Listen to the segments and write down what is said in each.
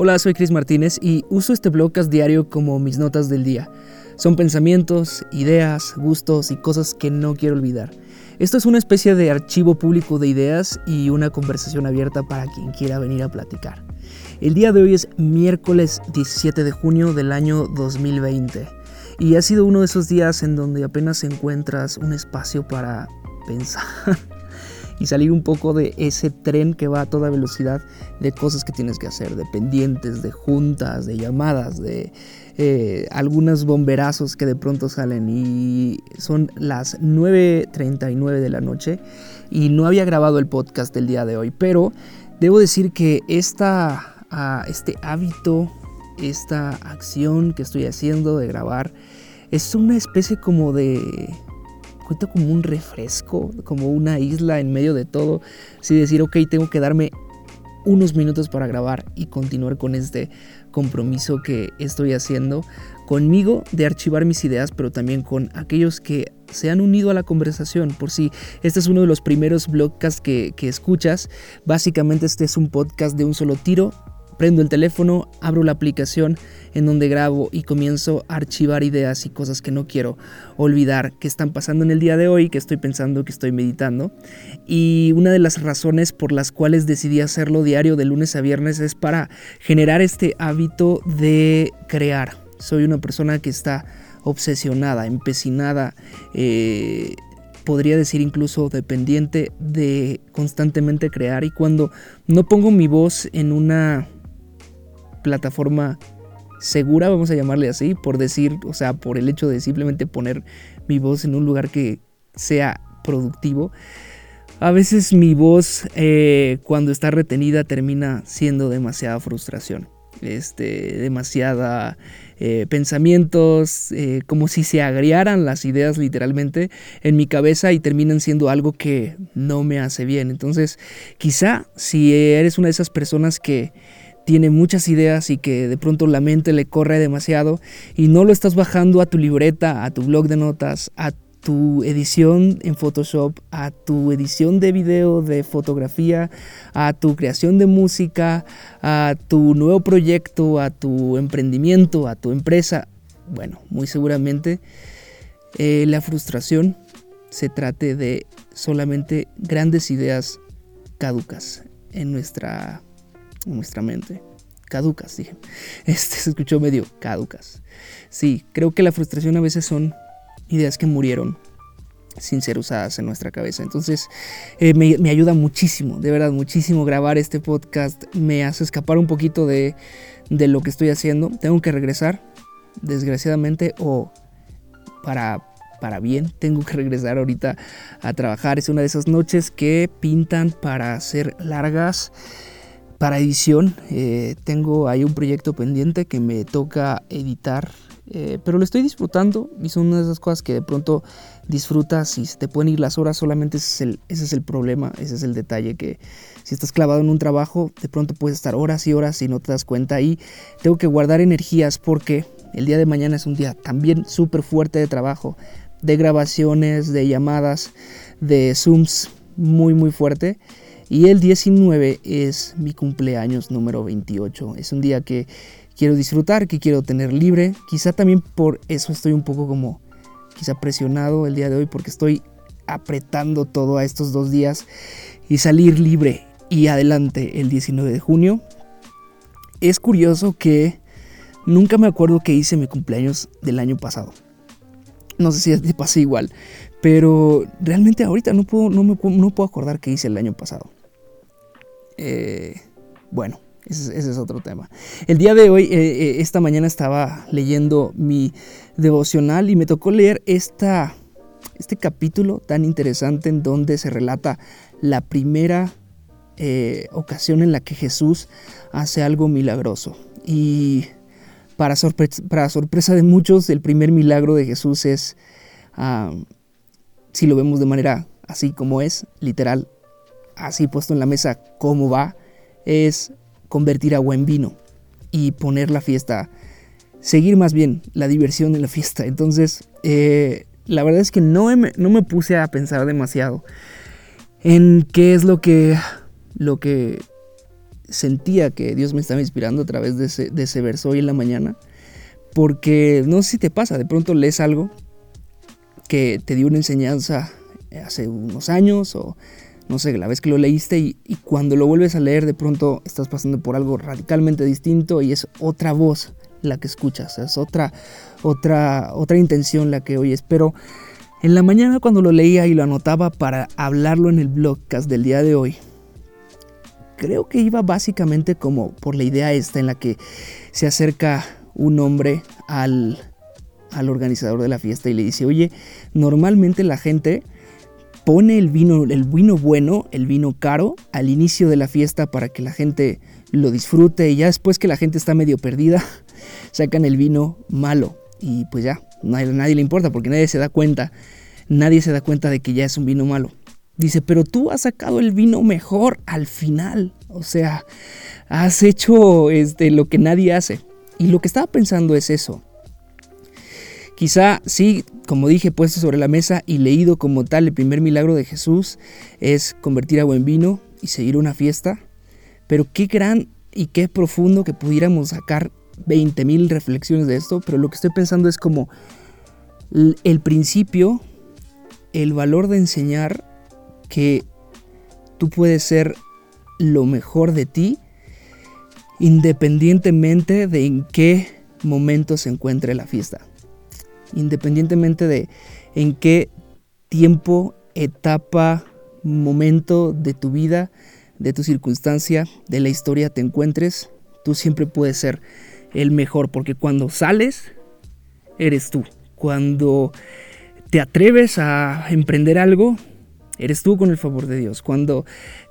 Hola, soy Chris Martínez y uso este blogcast diario como mis notas del día. Son pensamientos, ideas, gustos y cosas que no quiero olvidar. Esto es una especie de archivo público de ideas y una conversación abierta para quien quiera venir a platicar. El día de hoy es miércoles 17 de junio del año 2020 y ha sido uno de esos días en donde apenas encuentras un espacio para pensar y salir un poco de ese tren que va a toda velocidad de cosas que tienes que hacer, de pendientes, de juntas, de llamadas, de eh, algunos bomberazos que de pronto salen. Y son las 9.39 de la noche y no había grabado el podcast del día de hoy, pero debo decir que esta, ah, este hábito, esta acción que estoy haciendo de grabar, es una especie como de cuenta como un refresco, como una isla en medio de todo. Así decir, ok, tengo que darme unos minutos para grabar y continuar con este compromiso que estoy haciendo conmigo de archivar mis ideas, pero también con aquellos que se han unido a la conversación. Por si este es uno de los primeros blogcasts que, que escuchas, básicamente este es un podcast de un solo tiro Prendo el teléfono, abro la aplicación en donde grabo y comienzo a archivar ideas y cosas que no quiero olvidar que están pasando en el día de hoy, que estoy pensando, que estoy meditando. Y una de las razones por las cuales decidí hacerlo diario de lunes a viernes es para generar este hábito de crear. Soy una persona que está obsesionada, empecinada, eh, podría decir incluso dependiente de constantemente crear y cuando no pongo mi voz en una plataforma segura, vamos a llamarle así, por decir, o sea, por el hecho de simplemente poner mi voz en un lugar que sea productivo. A veces mi voz eh, cuando está retenida termina siendo demasiada frustración, este, demasiada eh, pensamientos, eh, como si se agriaran las ideas literalmente en mi cabeza y terminan siendo algo que no me hace bien. Entonces, quizá si eres una de esas personas que tiene muchas ideas y que de pronto la mente le corre demasiado y no lo estás bajando a tu libreta, a tu blog de notas, a tu edición en Photoshop, a tu edición de video, de fotografía, a tu creación de música, a tu nuevo proyecto, a tu emprendimiento, a tu empresa. Bueno, muy seguramente eh, la frustración se trate de solamente grandes ideas caducas en nuestra nuestra mente. Caducas, dije. Este se escuchó medio caducas. Sí, creo que la frustración a veces son ideas que murieron sin ser usadas en nuestra cabeza. Entonces eh, me, ayuda muchísimo, de verdad, muchísimo grabar este podcast. Me hace escapar un poquito de, de lo que estoy haciendo. Tengo que regresar, desgraciadamente, o para, para bien, tengo que regresar ahorita a trabajar. Es una de esas noches que pintan para ser largas para edición eh, tengo ahí un proyecto pendiente que me toca editar, eh, pero lo estoy disfrutando y son una de esas cosas que de pronto disfrutas y se te pueden ir las horas, solamente es, el, ese es el problema, ese es el detalle que si estás clavado en un trabajo, de pronto puedes estar horas y horas y no te das cuenta y tengo que guardar energías porque el día de mañana es un día también súper fuerte de trabajo, de grabaciones, de llamadas, de Zooms muy muy fuerte. Y el 19 es mi cumpleaños número 28. Es un día que quiero disfrutar, que quiero tener libre. Quizá también por eso estoy un poco como quizá presionado el día de hoy porque estoy apretando todo a estos dos días y salir libre y adelante el 19 de junio. Es curioso que nunca me acuerdo que hice mi cumpleaños del año pasado. No sé si te pasa igual, pero realmente ahorita no puedo, no me, no puedo acordar qué hice el año pasado. Eh, bueno, ese, es otro tema. El día de hoy, eh, eh, esta mañana estaba leyendo mi devocional y me tocó leer este capítulo tan interesante en donde se relata la primera ocasión en la que Jesús hace algo milagroso. Y para, para sorpresa de muchos, el primer milagro de Jesús es, ah, si lo vemos de manera así como es, literal, así puesto en la mesa cómo va, es convertir agua en vino y poner la fiesta, seguir más bien la diversión en la fiesta. Entonces, eh, la verdad es que no me, no me puse a pensar demasiado en qué es lo que, lo que sentía que Dios me estaba inspirando a través de ese, de ese verso hoy en la mañana. Porque no sé si te pasa, de pronto lees algo que te dio una enseñanza hace unos años o no sé, la vez que lo leíste y, cuando lo vuelves a leer de pronto estás pasando por algo radicalmente distinto y es otra voz la que escuchas, es otra, otra, otra intención la que oyes. Pero en la mañana cuando lo leía y lo anotaba para hablarlo en el blogcast del día de hoy, creo que iba básicamente como por la idea esta en la que se acerca un hombre al, al organizador de la fiesta y le dice, oye, normalmente la gente pone el vino, el vino bueno, el vino caro, al inicio de la fiesta para que la gente lo disfrute y ya después que la gente está medio perdida, sacan el vino malo y pues ya, a nadie le importa porque nadie se da cuenta, nadie se da cuenta de que ya es un vino malo. Dice, pero tú has sacado el vino mejor al final, o sea, has hecho este, lo que nadie hace. Y lo que estaba pensando es eso. Quizá sí, como dije, puesto sobre la mesa y leído como tal, el primer milagro de Jesús es convertir agua en vino y seguir una fiesta. Pero qué gran y qué profundo que pudiéramos sacar 20.000 reflexiones de esto. Pero lo que estoy pensando es como el principio, el valor de enseñar que tú puedes ser lo mejor de ti independientemente de en qué momento se encuentre la fiesta. Independientemente de en qué tiempo, etapa, momento de tu vida, de tu circunstancia, de la historia te encuentres, tú siempre puedes ser el mejor, porque cuando sales, eres tú. Cuando te atreves a emprender algo, eres tú con el favor de Dios. Cuando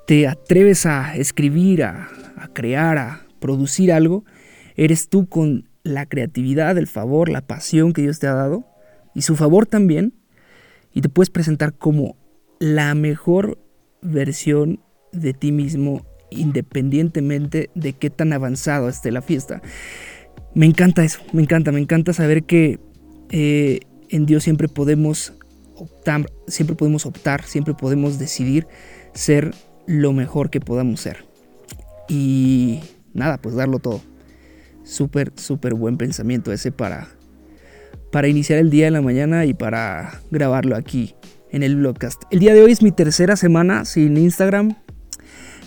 te atreves a escribir, a, crear, a producir algo, eres tú con la creatividad, el favor, la pasión que Dios te ha dado y su favor también. Y te puedes presentar como la mejor versión de ti mismo independientemente de qué tan avanzado esté la fiesta. Me encanta eso, me encanta, me encanta saber que eh, en Dios siempre podemos optar, siempre podemos optar, siempre podemos decidir ser lo mejor que podamos ser. Y nada, pues darlo todo. Súper, súper buen pensamiento ese para, para iniciar el día en la mañana y para grabarlo aquí en el blogcast. El día de hoy es mi tercera semana sin Instagram.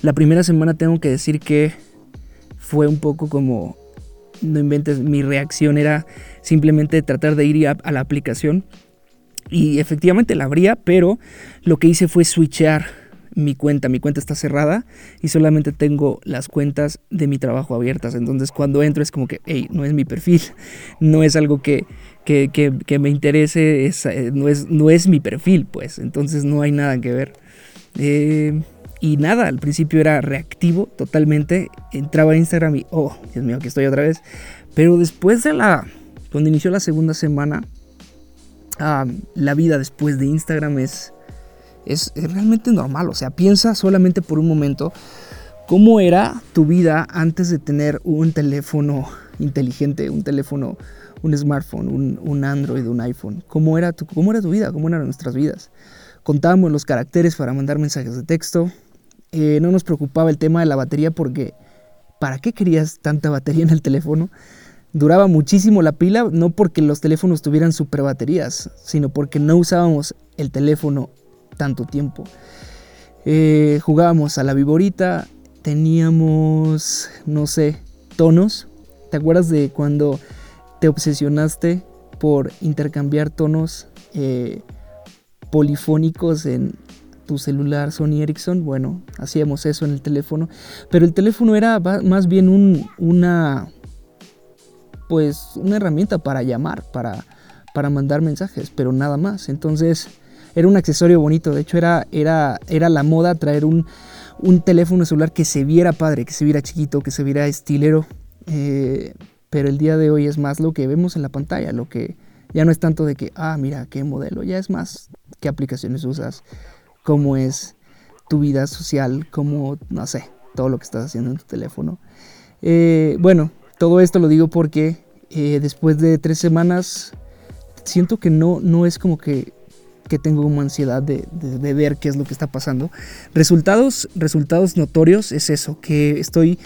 La primera semana tengo que decir que fue un poco como, no inventes, mi reacción era simplemente tratar de ir a, a la aplicación y efectivamente la abría, pero lo que hice fue switchear mi cuenta. Mi cuenta está cerrada y solamente tengo las cuentas de mi trabajo abiertas. Entonces cuando entro es como que, hey, no es mi perfil, no es algo que, que, me interese, es, eh, no, es, no es mi perfil, pues. Entonces no hay nada que ver. Eh, y nada, al principio era reactivo totalmente. Entraba a Instagram y, oh, Dios mío, aquí estoy otra vez. Pero después de la, cuando inició la segunda semana, la vida después de Instagram es es, realmente normal. O sea, piensa solamente por un momento cómo era tu vida antes de tener un teléfono inteligente, un teléfono, un smartphone, un, Android, un iPhone. ¿Cómo era, tu, ¿Cómo era tu vida? ¿Cómo eran nuestras vidas? Contábamos los caracteres para mandar mensajes de texto. Eh, no nos preocupaba el tema de la batería porque ¿para qué querías tanta batería en el teléfono? Duraba muchísimo la pila, no porque los teléfonos tuvieran super baterías, sino porque no usábamos el teléfono tanto tiempo. Eh, jugábamos a la viborita, teníamos, no sé, tonos. ¿Te acuerdas de cuando te obsesionaste por intercambiar tonos eh, polifónicos en tu celular Sony Ericsson? Bueno, hacíamos eso en el teléfono. Pero el teléfono era más bien un, una, pues, una herramienta para llamar, para, para mandar mensajes, pero nada más. Entonces era un accesorio bonito. De hecho, era, era, era la moda traer un, teléfono celular que se viera padre, que se viera chiquito, que se viera estilero. Eh, pero el día de hoy es más lo que vemos en la pantalla, lo que ya no es tanto de que, ah, mira, qué modelo, ya es más qué aplicaciones usas, cómo es tu vida social, cómo, no sé, todo lo que estás haciendo en tu teléfono. Eh, bueno, todo esto lo digo porque eh, después de tres semanas siento que no, no es como que que tengo como ansiedad de, de, ver qué es lo que está pasando. Resultados, resultados notorios es eso, que estoy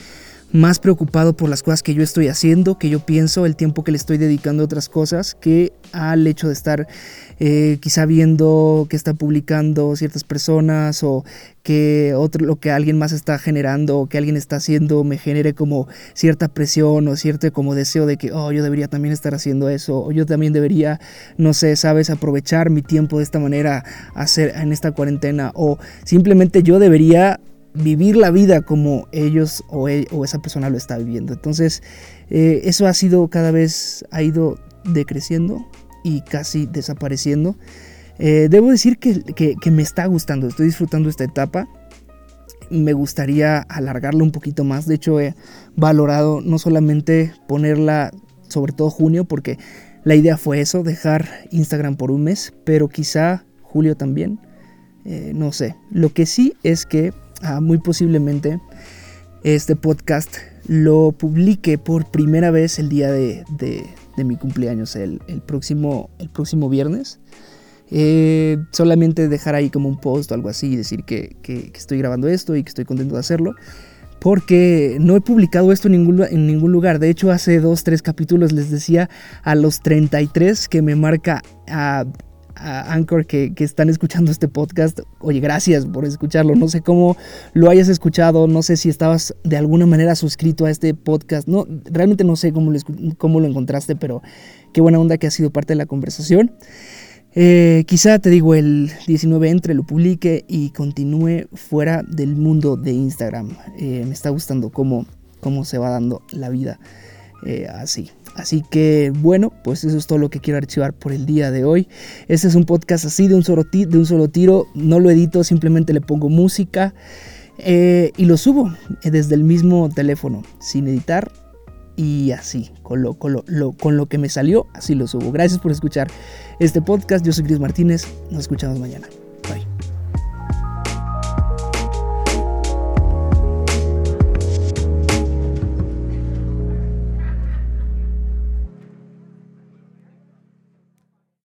más preocupado por las cosas que yo estoy haciendo, que yo pienso, el tiempo que le estoy dedicando a otras cosas, que al hecho de estar eh, quizá viendo que está publicando ciertas personas o que otro, lo que alguien más está generando o que alguien está haciendo me genere como cierta presión o cierto como deseo de que, oh, yo debería también estar haciendo eso o yo también debería, no sé, sabes, aprovechar mi tiempo de esta manera hacer en esta cuarentena o simplemente yo debería vivir la vida como ellos o, e, o esa persona lo está viviendo. Entonces, eh, eso ha sido cada vez, ha ido decreciendo y casi desapareciendo. Eh, debo decir que, que, me está gustando, estoy disfrutando esta etapa. Me gustaría alargarla un poquito más. De hecho, he valorado no solamente ponerla, sobre todo junio, porque la idea fue eso, dejar Instagram por un mes, pero quizá julio también. Eh, no sé. Lo que sí es que Ah, muy posiblemente este podcast lo publique por primera vez el día de, mi cumpleaños, el, próximo, el próximo viernes. Eh, solamente dejar ahí como un post o algo así y decir que, estoy grabando esto y que estoy contento de hacerlo. Porque no he publicado esto en ningún, en ningún lugar. De hecho, hace dos, tres capítulos les decía a los 33 que me marca a a Anchor que, están escuchando este podcast, oye, gracias por escucharlo. No sé cómo lo hayas escuchado, no sé si estabas de alguna manera suscrito a este podcast. No, realmente no sé cómo lo, cómo lo encontraste, pero qué buena onda que ha sido parte de la conversación. Eh, quizá te digo, el 19 entre, lo publique y continúe fuera del mundo de Instagram. Eh, me está gustando cómo, cómo se va dando la vida eh, así. Así que bueno, pues eso es todo lo que quiero archivar por el día de hoy. Este es un podcast así de un solo, de un solo tiro, no lo edito, simplemente le pongo música eh, y lo subo eh, desde el mismo teléfono, sin editar y así, con lo, con lo, con lo que me salió, así lo subo. Gracias por escuchar este podcast, yo soy Cris Martínez, nos escuchamos mañana.